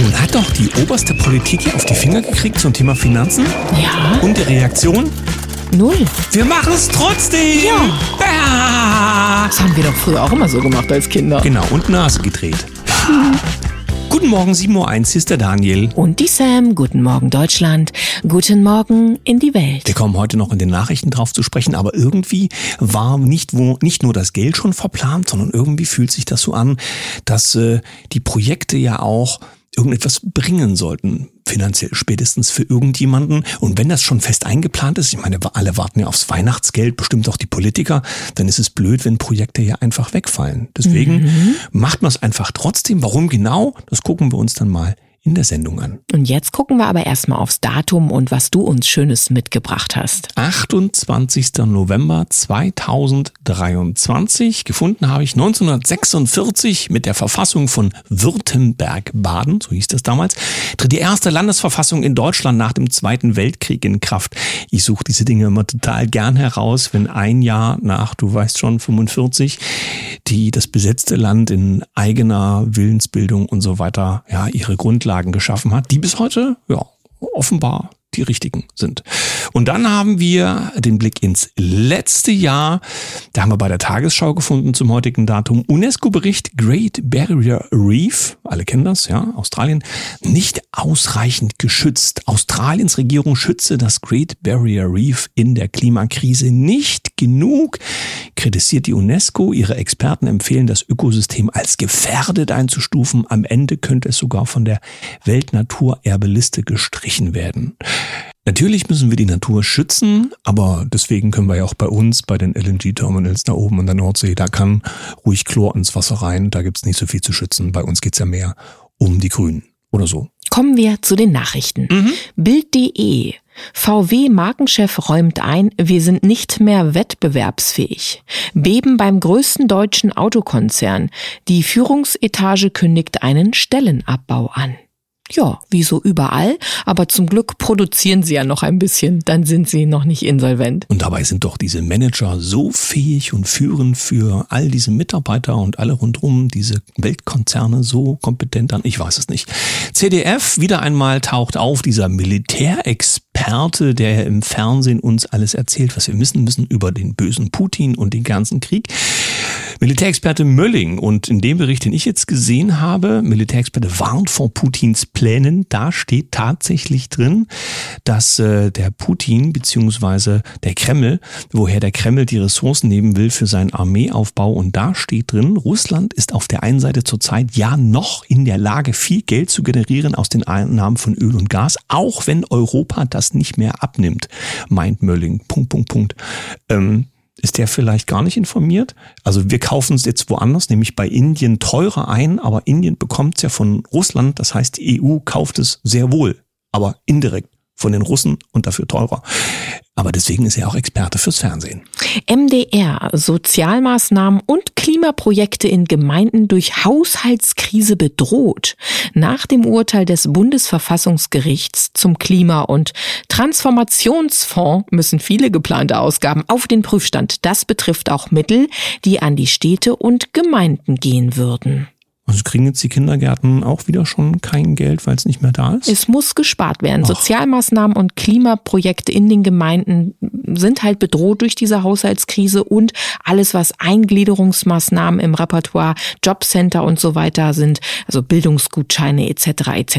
Nun hat doch die oberste Politik hier auf die Finger gekriegt zum Thema Finanzen. Ja, Und die Reaktion? null. Wir machen es trotzdem! Ja. ja! Das haben wir doch früher auch immer so gemacht als Kinder. Genau, und Nase gedreht. Guten Morgen, 7.01 Uhr, hier ist der Daniel. Und die Sam, guten Morgen Deutschland, guten Morgen in die Welt. Wir kommen heute noch in den Nachrichten drauf zu sprechen, aber irgendwie war nicht, wo, nicht nur das Geld schon verplant, sondern irgendwie fühlt sich das so an, dass äh, die Projekte ja auch irgendetwas bringen sollten, finanziell spätestens für irgendjemanden. Und wenn das schon fest eingeplant ist, ich meine, alle warten ja aufs Weihnachtsgeld, bestimmt auch die Politiker, dann ist es blöd, wenn Projekte ja einfach wegfallen. Deswegen macht man es einfach trotzdem. Warum genau? Das gucken wir uns dann mal in der Sendung an. Und jetzt gucken wir aber erstmal aufs Datum und was du uns Schönes mitgebracht hast. 28. November 2023. Gefunden habe ich 1946 mit der Verfassung von Württemberg-Baden, so hieß das damals, tritt die erste Landesverfassung in Deutschland nach dem Zweiten Weltkrieg in Kraft. Ich suche diese Dinge immer total gern heraus, wenn ein Jahr nach, du weißt schon, 45, die das besetzte Land in eigener Willensbildung und so weiter, ja, ihre Grundlagen geschaffen hat, die bis heute, ja, offenbar die richtigen sind. Und dann haben wir den Blick ins letzte Jahr. Da haben wir bei der Tagesschau gefunden zum heutigen Datum UNESCO-Bericht Great Barrier Reef. Alle kennen das, ja, Australien. Nicht ausreichend geschützt. Australiens Regierung schütze das Great Barrier Reef in der Klimakrise nicht genug. Kritisiert die UNESCO. Ihre Experten empfehlen, das Ökosystem als gefährdet einzustufen. Am Ende könnte es sogar von der Weltnaturerbeliste gestrichen werden. Natürlich müssen wir die Natur schützen, aber deswegen können wir ja auch bei uns, bei den LNG-Terminals da oben in der Nordsee, da kann ruhig Chlor ins Wasser rein, da gibt's nicht so viel zu schützen. Bei uns geht's ja mehr um die Grünen oder so. Kommen wir zu den Nachrichten. Bild.de. VW-Markenchef räumt ein, wir sind nicht mehr wettbewerbsfähig. Beben beim größten deutschen Autokonzern. Die Führungsetage kündigt einen Stellenabbau an. Ja, wie so überall, aber zum Glück produzieren sie ja noch ein bisschen, dann sind sie noch nicht insolvent. Und dabei sind doch diese Manager so fähig und führen für all diese Mitarbeiter und alle rundherum diese Weltkonzerne so kompetent an. Ich weiß es nicht. CDF wieder einmal taucht auf, dieser Militärexperte, der im Fernsehen uns alles erzählt, was wir wissen müssen über den bösen Putin und den ganzen Krieg. Militärexperte Mölling und in dem Bericht, den ich jetzt gesehen habe, Militärexperte warnt vor Putins Plänen, da steht tatsächlich drin, dass äh, der Putin beziehungsweise der Kreml, woher der Kreml die Ressourcen nehmen will für seinen Armeeaufbau und da steht drin, Russland ist auf der einen Seite zurzeit ja noch in der Lage, viel Geld zu generieren aus den Einnahmen von Öl und Gas, auch wenn Europa das nicht mehr abnimmt, meint Mölling. Punkt, Punkt, Punkt. Ähm, ist der vielleicht gar nicht informiert? Also wir kaufen es jetzt woanders, nämlich bei Indien teurer ein, aber Indien bekommt es ja von Russland, das heißt die EU kauft es sehr wohl, aber indirekt von den Russen und dafür teurer. Aber deswegen ist er auch Experte fürs Fernsehen. MDR, Sozialmaßnahmen und Klimaprojekte in Gemeinden durch Haushaltskrise bedroht. Nach dem Urteil des Bundesverfassungsgerichts zum Klima- und Transformationsfonds müssen viele geplante Ausgaben auf den Prüfstand. Das betrifft auch Mittel, die an die Städte und Gemeinden gehen würden. Also kriegen jetzt die Kindergärten auch wieder schon kein Geld, weil es nicht mehr da ist? Es muss gespart werden. Sozialmaßnahmen und Klimaprojekte in den Gemeinden sind halt bedroht durch diese Haushaltskrise und alles, was Eingliederungsmaßnahmen im Repertoire, Jobcenter und so weiter sind, also Bildungsgutscheine etc. etc.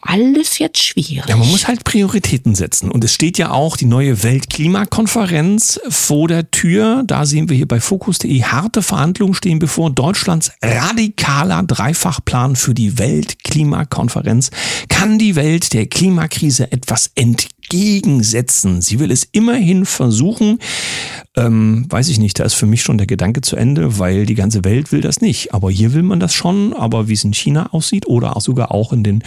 Alles jetzt schwierig. Ja, man muss halt Prioritäten setzen. Und es steht ja auch die neue Weltklimakonferenz vor der Tür. Da sehen wir hier bei Fokus.de harte Verhandlungen stehen bevor Deutschlands radikaler Dreifachplan für die Weltklimakonferenz kann die Welt der Klimakrise etwas entgegensetzen. Sie will es immerhin versuchen. Ähm, weiß ich nicht, da ist für mich schon der Gedanke zu Ende, weil die ganze Welt will das nicht. Aber hier will man das schon. Aber wie es in China aussieht oder auch sogar auch in den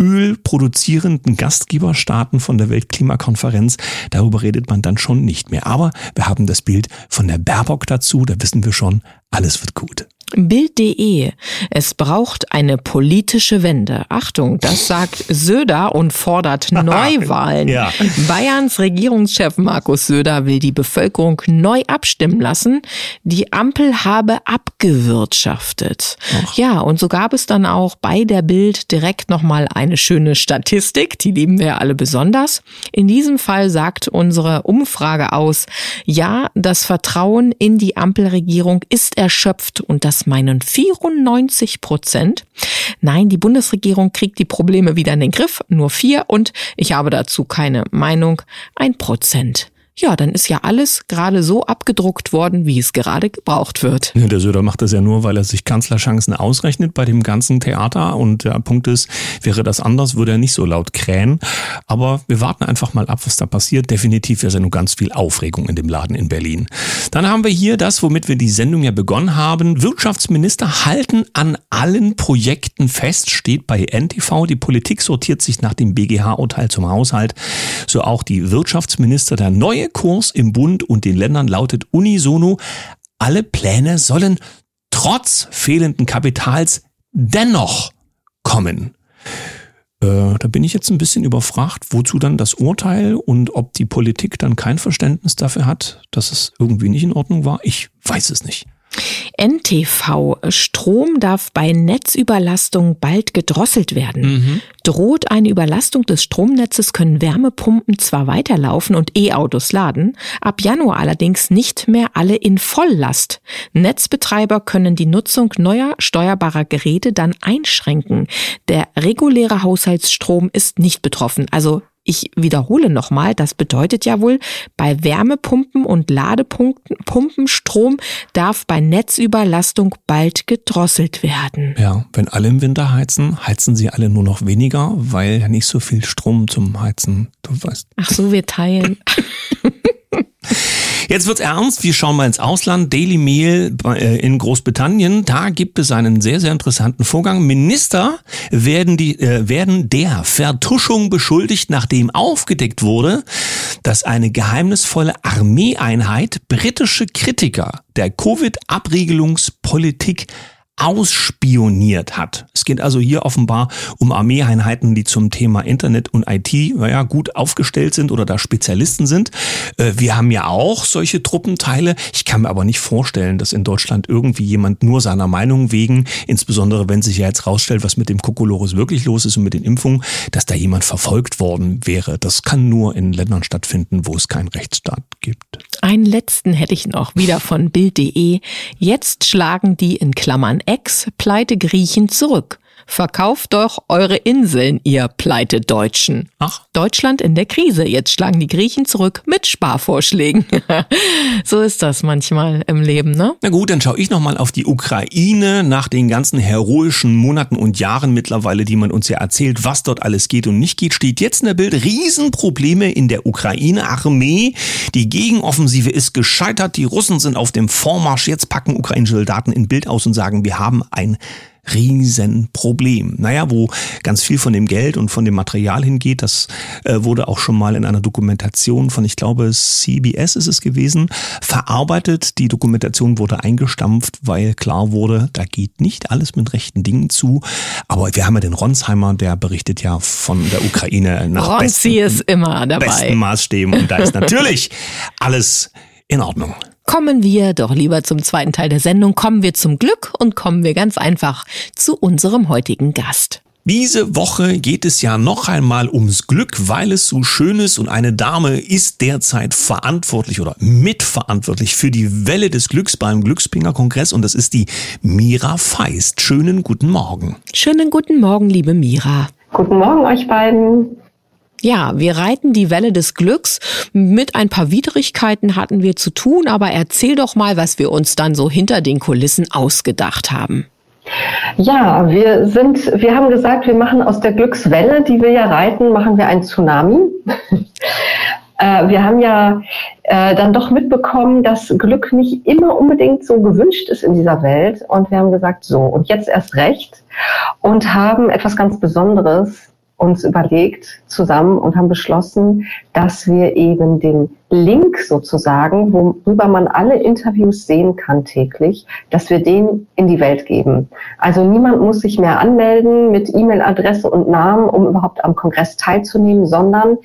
ölproduzierenden Gastgeberstaaten von der Weltklimakonferenz, darüber redet man dann schon nicht mehr. Aber wir haben das Bild von der Baerbock dazu, da wissen wir schon, alles wird gut. Bild.de. Es braucht eine politische Wende. Achtung, das sagt Söder und fordert Neuwahlen. ja. Bayerns Regierungschef Markus Söder will die Bevölkerung neu abstimmen lassen. Die Ampel habe abgewirtschaftet. Ach. Ja, und so gab es dann auch bei der Bild direkt nochmal eine schöne Statistik. Die lieben wir alle besonders. In diesem Fall sagt unsere Umfrage aus, ja, das Vertrauen in die Ampelregierung ist erschöpft und das meinen 94 Prozent. Nein, die Bundesregierung kriegt die Probleme wieder in den Griff, nur vier. Und ich habe dazu keine Meinung, ein Prozent ja, dann ist ja alles gerade so abgedruckt worden, wie es gerade gebraucht wird. Der Söder macht das ja nur, weil er sich Kanzlerchancen ausrechnet bei dem ganzen Theater. Und der Punkt ist, wäre das anders, würde er nicht so laut krähen. Aber wir warten einfach mal ab, was da passiert. Definitiv ist ja nur ganz viel Aufregung in dem Laden in Berlin. Dann haben wir hier das, womit wir die Sendung ja begonnen haben. Wirtschaftsminister halten an allen Projekten fest, steht bei NTV. Die Politik sortiert sich nach dem BGH-Urteil zum Haushalt. So auch die Wirtschaftsminister der neue Kurs im Bund und den Ländern lautet unisono, alle Pläne sollen trotz fehlenden Kapitals dennoch kommen. Äh, da bin ich jetzt ein bisschen überfragt, wozu dann das Urteil und ob die Politik dann kein Verständnis dafür hat, dass es irgendwie nicht in Ordnung war. Ich weiß es nicht. NTV. Strom darf bei Netzüberlastung bald gedrosselt werden. Mhm. Droht eine Überlastung des Stromnetzes, können Wärmepumpen zwar weiterlaufen und E-Autos laden, ab Januar allerdings nicht mehr alle in Volllast. Netzbetreiber können die Nutzung neuer steuerbarer Geräte dann einschränken. Der reguläre Haushaltsstrom ist nicht betroffen, also ich wiederhole nochmal, das bedeutet ja wohl, bei Wärmepumpen und Ladepunkten Strom darf bei Netzüberlastung bald gedrosselt werden. Ja, wenn alle im Winter heizen, heizen sie alle nur noch weniger, weil ja nicht so viel Strom zum Heizen, du weißt. Ach so, wir teilen. Jetzt wird's ernst. Wir schauen mal ins Ausland. Daily Mail äh, in Großbritannien. Da gibt es einen sehr, sehr interessanten Vorgang. Minister werden die, äh, werden der Vertuschung beschuldigt, nachdem aufgedeckt wurde, dass eine geheimnisvolle Armeeeinheit britische Kritiker der Covid-Abriegelungspolitik ausspioniert hat. Es geht also hier offenbar um Armeeeinheiten, die zum Thema Internet und IT naja, gut aufgestellt sind oder da Spezialisten sind. Äh, wir haben ja auch solche Truppenteile. Ich kann mir aber nicht vorstellen, dass in Deutschland irgendwie jemand nur seiner Meinung wegen, insbesondere wenn sich ja jetzt rausstellt, was mit dem Kokolores wirklich los ist und mit den Impfungen, dass da jemand verfolgt worden wäre. Das kann nur in Ländern stattfinden, wo es keinen Rechtsstaat gibt. Einen letzten hätte ich noch, wieder von Bild.de. Jetzt schlagen die in Klammern Ex-Pleite Griechen zurück. Verkauft doch eure Inseln, ihr Pleite-Deutschen. Ach. Deutschland in der Krise. Jetzt schlagen die Griechen zurück mit Sparvorschlägen. so ist das manchmal im Leben, ne? Na gut, dann schaue ich nochmal auf die Ukraine nach den ganzen heroischen Monaten und Jahren mittlerweile, die man uns ja erzählt, was dort alles geht und nicht geht, steht jetzt in der Bild Riesenprobleme in der Ukraine-Armee. Die Gegenoffensive ist gescheitert. Die Russen sind auf dem Vormarsch. Jetzt packen ukrainische Soldaten in Bild aus und sagen, wir haben ein Riesenproblem. Naja, wo ganz viel von dem Geld und von dem Material hingeht, das äh, wurde auch schon mal in einer Dokumentation von, ich glaube, CBS ist es gewesen, verarbeitet. Die Dokumentation wurde eingestampft, weil klar wurde, da geht nicht alles mit rechten Dingen zu. Aber wir haben ja den Ronsheimer, der berichtet ja von der Ukraine nach besten, ist immer dabei. besten Maßstäben. Und da ist natürlich alles in Ordnung. Kommen wir doch lieber zum zweiten Teil der Sendung. Kommen wir zum Glück und kommen wir ganz einfach zu unserem heutigen Gast. Diese Woche geht es ja noch einmal ums Glück, weil es so schön ist und eine Dame ist derzeit verantwortlich oder mitverantwortlich für die Welle des Glücks beim Glückspinger Kongress und das ist die Mira Feist. Schönen guten Morgen. Schönen guten Morgen, liebe Mira. Guten Morgen euch beiden. Ja, wir reiten die Welle des Glücks. Mit ein paar Widrigkeiten hatten wir zu tun, aber erzähl doch mal, was wir uns dann so hinter den Kulissen ausgedacht haben. Ja, wir sind, wir haben gesagt, wir machen aus der Glückswelle, die wir ja reiten, machen wir ein Tsunami. Äh, wir haben ja äh, dann doch mitbekommen, dass Glück nicht immer unbedingt so gewünscht ist in dieser Welt. Und wir haben gesagt, so, und jetzt erst recht. Und haben etwas ganz Besonderes uns überlegt zusammen und haben beschlossen, dass wir eben den Link sozusagen, worüber man alle Interviews sehen kann täglich, dass wir den in die Welt geben. Also niemand muss sich mehr anmelden mit E-Mail-Adresse und Namen, um überhaupt am Kongress teilzunehmen, sondern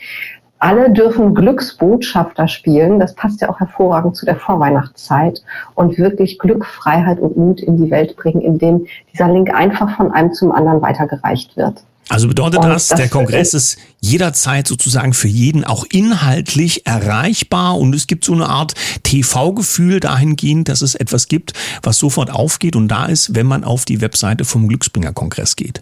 alle dürfen Glücksbotschafter spielen. Das passt ja auch hervorragend zu der Vorweihnachtszeit und wirklich Glück, Freiheit und Mut in die Welt bringen, indem dieser Link einfach von einem zum anderen weitergereicht wird. Also bedeutet das, das, der Kongress ist jederzeit sozusagen für jeden auch inhaltlich erreichbar und es gibt so eine Art TV-Gefühl dahingehend, dass es etwas gibt, was sofort aufgeht und da ist, wenn man auf die Webseite vom Glücksbringer-Kongress geht.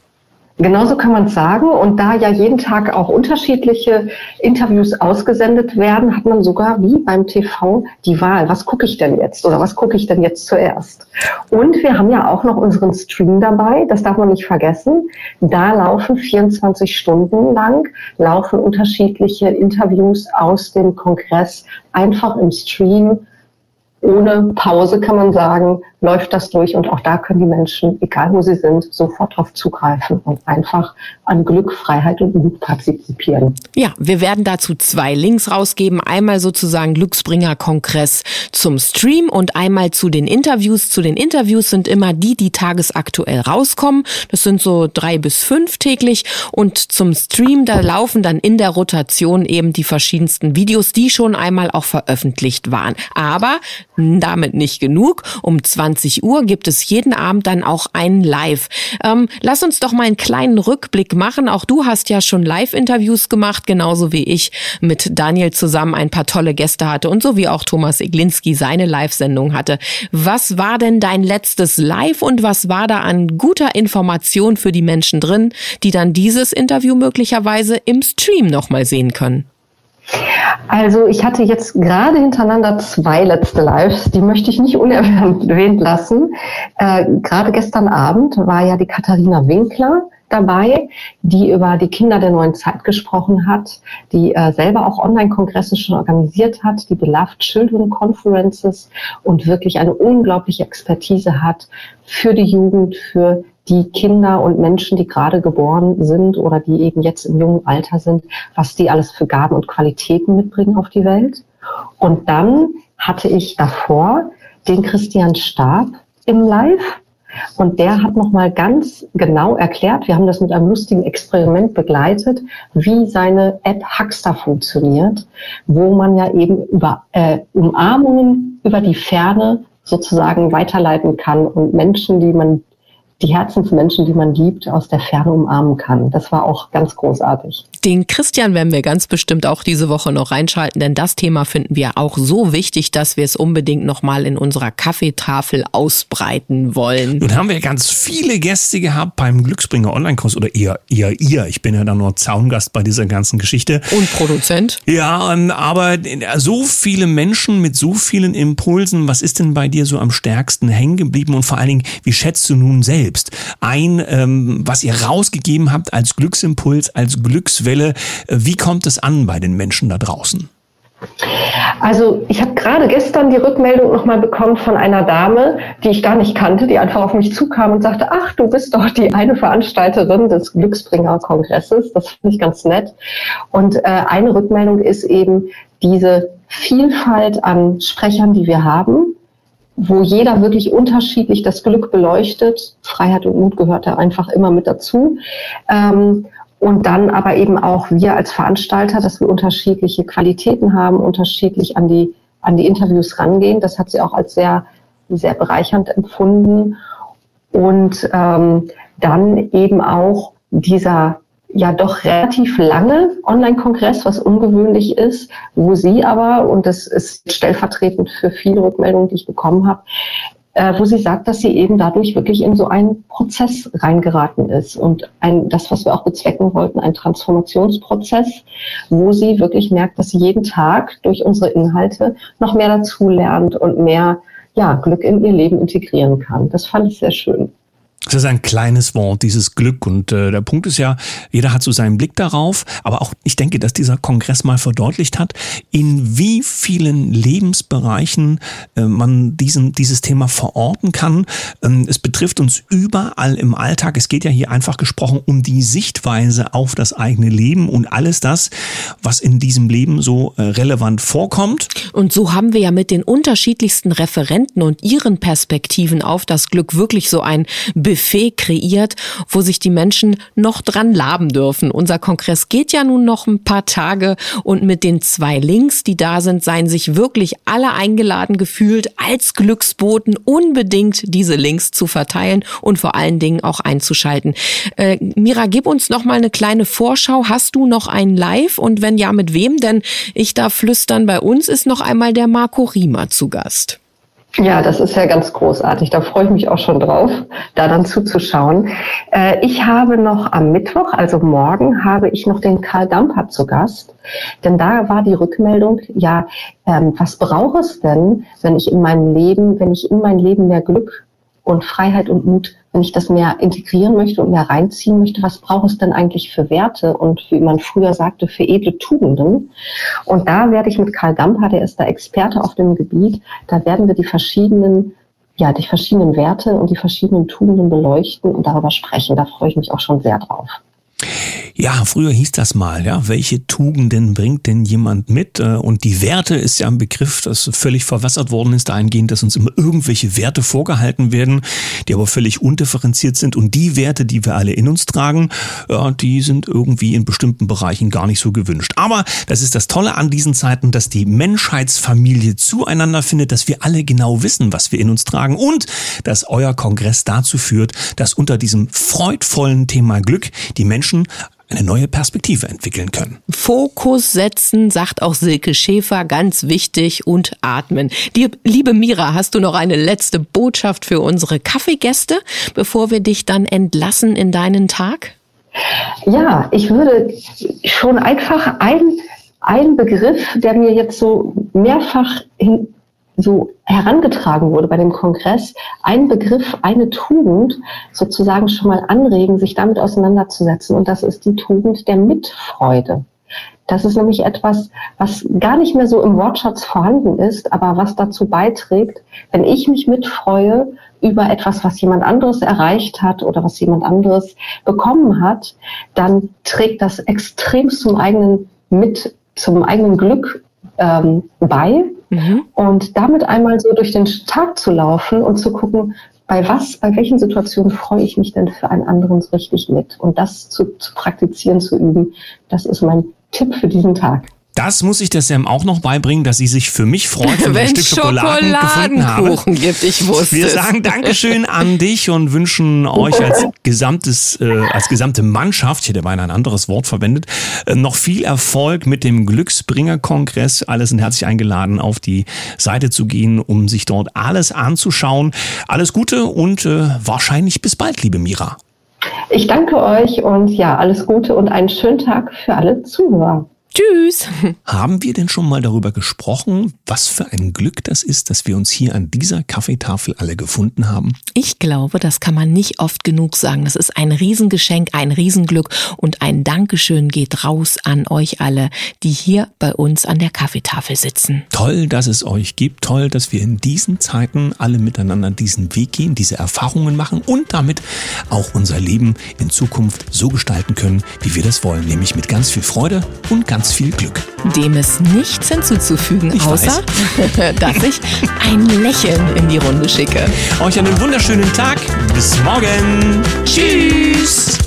Genauso kann man sagen. Und da ja jeden Tag auch unterschiedliche Interviews ausgesendet werden, hat man sogar wie beim TV die Wahl. Was gucke ich denn jetzt oder was gucke ich denn jetzt zuerst? Und wir haben ja auch noch unseren Stream dabei. Das darf man nicht vergessen. Da laufen 24 Stunden lang, laufen unterschiedliche Interviews aus dem Kongress einfach im Stream ohne Pause, kann man sagen, läuft das durch und auch da können die Menschen, egal wo sie sind, sofort darauf zugreifen und einfach an Glück, Freiheit und Mut partizipieren. Ja, wir werden dazu zwei Links rausgeben. Einmal sozusagen Glücksbringer Kongress zum Stream und einmal zu den Interviews. Zu den Interviews sind immer die, die tagesaktuell rauskommen. Das sind so drei bis fünf täglich und zum Stream, da laufen dann in der Rotation eben die verschiedensten Videos, die schon einmal auch veröffentlicht waren. Aber damit nicht genug. Um 20 Uhr gibt es jeden Abend dann auch ein Live. Ähm, lass uns doch mal einen kleinen Rückblick machen. Auch du hast ja schon Live-Interviews gemacht, genauso wie ich mit Daniel zusammen ein paar tolle Gäste hatte und so wie auch Thomas Iglinski seine Live-Sendung hatte. Was war denn dein letztes Live und was war da an guter Information für die Menschen drin, die dann dieses Interview möglicherweise im Stream nochmal sehen können? Also ich hatte jetzt gerade hintereinander zwei letzte Lives, die möchte ich nicht unerwähnt lassen. Äh, gerade gestern Abend war ja die Katharina Winkler dabei, die über die Kinder der neuen Zeit gesprochen hat, die äh, selber auch Online-Kongresse schon organisiert hat, die Beloved Children Conferences und wirklich eine unglaubliche Expertise hat für die Jugend, für die Kinder und Menschen, die gerade geboren sind oder die eben jetzt im jungen Alter sind, was die alles für Gaben und Qualitäten mitbringen auf die Welt. Und dann hatte ich davor den Christian Stab im Live. Und der hat nochmal ganz genau erklärt, wir haben das mit einem lustigen Experiment begleitet, wie seine App Huckster funktioniert, wo man ja eben über äh, Umarmungen über die Ferne sozusagen weiterleiten kann und Menschen, die man die Herzensmenschen, die man liebt, aus der Ferne umarmen kann. Das war auch ganz großartig. Den Christian werden wir ganz bestimmt auch diese Woche noch reinschalten, denn das Thema finden wir auch so wichtig, dass wir es unbedingt nochmal in unserer Kaffeetafel ausbreiten wollen. Nun haben wir ganz viele Gäste gehabt beim Glücksbringer Online-Kurs oder eher, eher ihr. Ich bin ja da nur Zaungast bei dieser ganzen Geschichte. Und Produzent. Ja, aber so viele Menschen mit so vielen Impulsen, was ist denn bei dir so am stärksten hängen geblieben und vor allen Dingen, wie schätzt du nun selbst selbst ein, ähm, was ihr rausgegeben habt als Glücksimpuls, als Glückswelle. Äh, wie kommt es an bei den Menschen da draußen? Also ich habe gerade gestern die Rückmeldung nochmal bekommen von einer Dame, die ich gar nicht kannte, die einfach auf mich zukam und sagte, ach, du bist doch die eine Veranstalterin des Glücksbringer-Kongresses. Das finde ich ganz nett. Und äh, eine Rückmeldung ist eben diese Vielfalt an Sprechern, die wir haben wo jeder wirklich unterschiedlich das Glück beleuchtet. Freiheit und Mut gehört da einfach immer mit dazu. Ähm, und dann aber eben auch wir als Veranstalter, dass wir unterschiedliche Qualitäten haben, unterschiedlich an die, an die Interviews rangehen. Das hat sie auch als sehr, sehr bereichernd empfunden. Und ähm, dann eben auch dieser ja doch relativ lange Online-Kongress, was ungewöhnlich ist, wo sie aber, und das ist stellvertretend für viele Rückmeldungen, die ich bekommen habe, äh, wo sie sagt, dass sie eben dadurch wirklich in so einen Prozess reingeraten ist und ein, das, was wir auch bezwecken wollten, ein Transformationsprozess, wo sie wirklich merkt, dass sie jeden Tag durch unsere Inhalte noch mehr dazu lernt und mehr ja, Glück in ihr Leben integrieren kann. Das fand ich sehr schön. Das ist ein kleines Wort, dieses Glück. Und äh, der Punkt ist ja, jeder hat so seinen Blick darauf. Aber auch, ich denke, dass dieser Kongress mal verdeutlicht hat, in wie vielen Lebensbereichen äh, man diesen, dieses Thema verorten kann. Ähm, es betrifft uns überall im Alltag. Es geht ja hier einfach gesprochen um die Sichtweise auf das eigene Leben und alles das, was in diesem Leben so äh, relevant vorkommt. Und so haben wir ja mit den unterschiedlichsten Referenten und ihren Perspektiven auf das Glück wirklich so ein Buffet kreiert, wo sich die Menschen noch dran laben dürfen. Unser Kongress geht ja nun noch ein paar Tage und mit den zwei Links, die da sind, seien sich wirklich alle eingeladen gefühlt, als Glücksboten unbedingt diese Links zu verteilen und vor allen Dingen auch einzuschalten. Äh, Mira, gib uns noch mal eine kleine Vorschau. Hast du noch ein Live und wenn ja, mit wem? Denn ich darf flüstern, bei uns ist noch einmal der Marco Riemer zu Gast. Ja, das ist ja ganz großartig. Da freue ich mich auch schon drauf, da dann zuzuschauen. Äh, ich habe noch am Mittwoch, also morgen, habe ich noch den Karl Dampert zu Gast. Denn da war die Rückmeldung, ja, ähm, was braucht es denn, wenn ich in meinem Leben, wenn ich in mein Leben mehr Glück und Freiheit und Mut, wenn ich das mehr integrieren möchte und mehr reinziehen möchte, was braucht es denn eigentlich für Werte und wie man früher sagte, für edle Tugenden? Und da werde ich mit Karl Damper, der ist da Experte auf dem Gebiet, da werden wir die verschiedenen ja, die verschiedenen Werte und die verschiedenen Tugenden beleuchten und darüber sprechen. Da freue ich mich auch schon sehr drauf. Ja, früher hieß das mal, ja, welche Tugenden bringt denn jemand mit? Äh, und die Werte ist ja ein Begriff, das völlig verwässert worden ist, dahingehend, dass uns immer irgendwelche Werte vorgehalten werden, die aber völlig undifferenziert sind. Und die Werte, die wir alle in uns tragen, die sind irgendwie in bestimmten Bereichen gar nicht so gewünscht. Aber das ist das Tolle an diesen Zeiten, dass die Menschheitsfamilie zueinander findet, dass wir alle genau wissen, was wir in uns tragen und dass euer Kongress dazu führt, dass unter diesem freudvollen Thema Glück die Menschen eine neue Perspektive entwickeln können. Fokus setzen, sagt auch Silke Schäfer, ganz wichtig und atmen. Die, liebe Mira, hast du noch eine letzte Botschaft für unsere Kaffeegäste, bevor wir dich dann entlassen in deinen Tag? Ja, ich würde schon einfach ein, ein Begriff, der mir jetzt so mehrfach hin, so herangetragen wurde bei dem Kongress, ein Begriff, eine Tugend sozusagen schon mal anregen, sich damit auseinanderzusetzen. Und das ist die Tugend der Mitfreude. Das ist nämlich etwas, was gar nicht mehr so im Wortschatz vorhanden ist, aber was dazu beiträgt, wenn ich mich mitfreue über etwas, was jemand anderes erreicht hat oder was jemand anderes bekommen hat, dann trägt das extrem zum eigenen mit zum eigenen Glück ähm, bei. Mhm. Und damit einmal so durch den Tag zu laufen und zu gucken, bei was, bei welchen Situationen freue ich mich denn für einen anderen so richtig mit? Und das zu, zu praktizieren, zu üben, das ist mein Tipp für diesen Tag. Das muss ich der Sam auch noch beibringen, dass sie sich für mich freut, wenn, wenn ich ein Stück Schokoladen gefunden gibt, ich wusste Wir sagen Dankeschön an dich und wünschen euch als gesamtes, äh, als gesamte Mannschaft, ich hätte beinahe ein anderes Wort verwendet, äh, noch viel Erfolg mit dem Glücksbringer-Kongress. Alle sind herzlich eingeladen, auf die Seite zu gehen, um sich dort alles anzuschauen. Alles Gute und äh, wahrscheinlich bis bald, liebe Mira. Ich danke euch und ja, alles Gute und einen schönen Tag für alle Zuhörer. Tschüss. Haben wir denn schon mal darüber gesprochen, was für ein Glück das ist, dass wir uns hier an dieser Kaffeetafel alle gefunden haben? Ich glaube, das kann man nicht oft genug sagen. Das ist ein Riesengeschenk, ein Riesenglück und ein Dankeschön geht raus an euch alle, die hier bei uns an der Kaffeetafel sitzen. Toll, dass es euch gibt. Toll, dass wir in diesen Zeiten alle miteinander diesen Weg gehen, diese Erfahrungen machen und damit auch unser Leben in Zukunft so gestalten können, wie wir das wollen, nämlich mit ganz viel Freude und ganz ganz viel Glück. Dem ist nichts hinzuzufügen, ich außer dass ich ein Lächeln in die Runde schicke. Euch einen wunderschönen Tag. Bis morgen. Tschüss.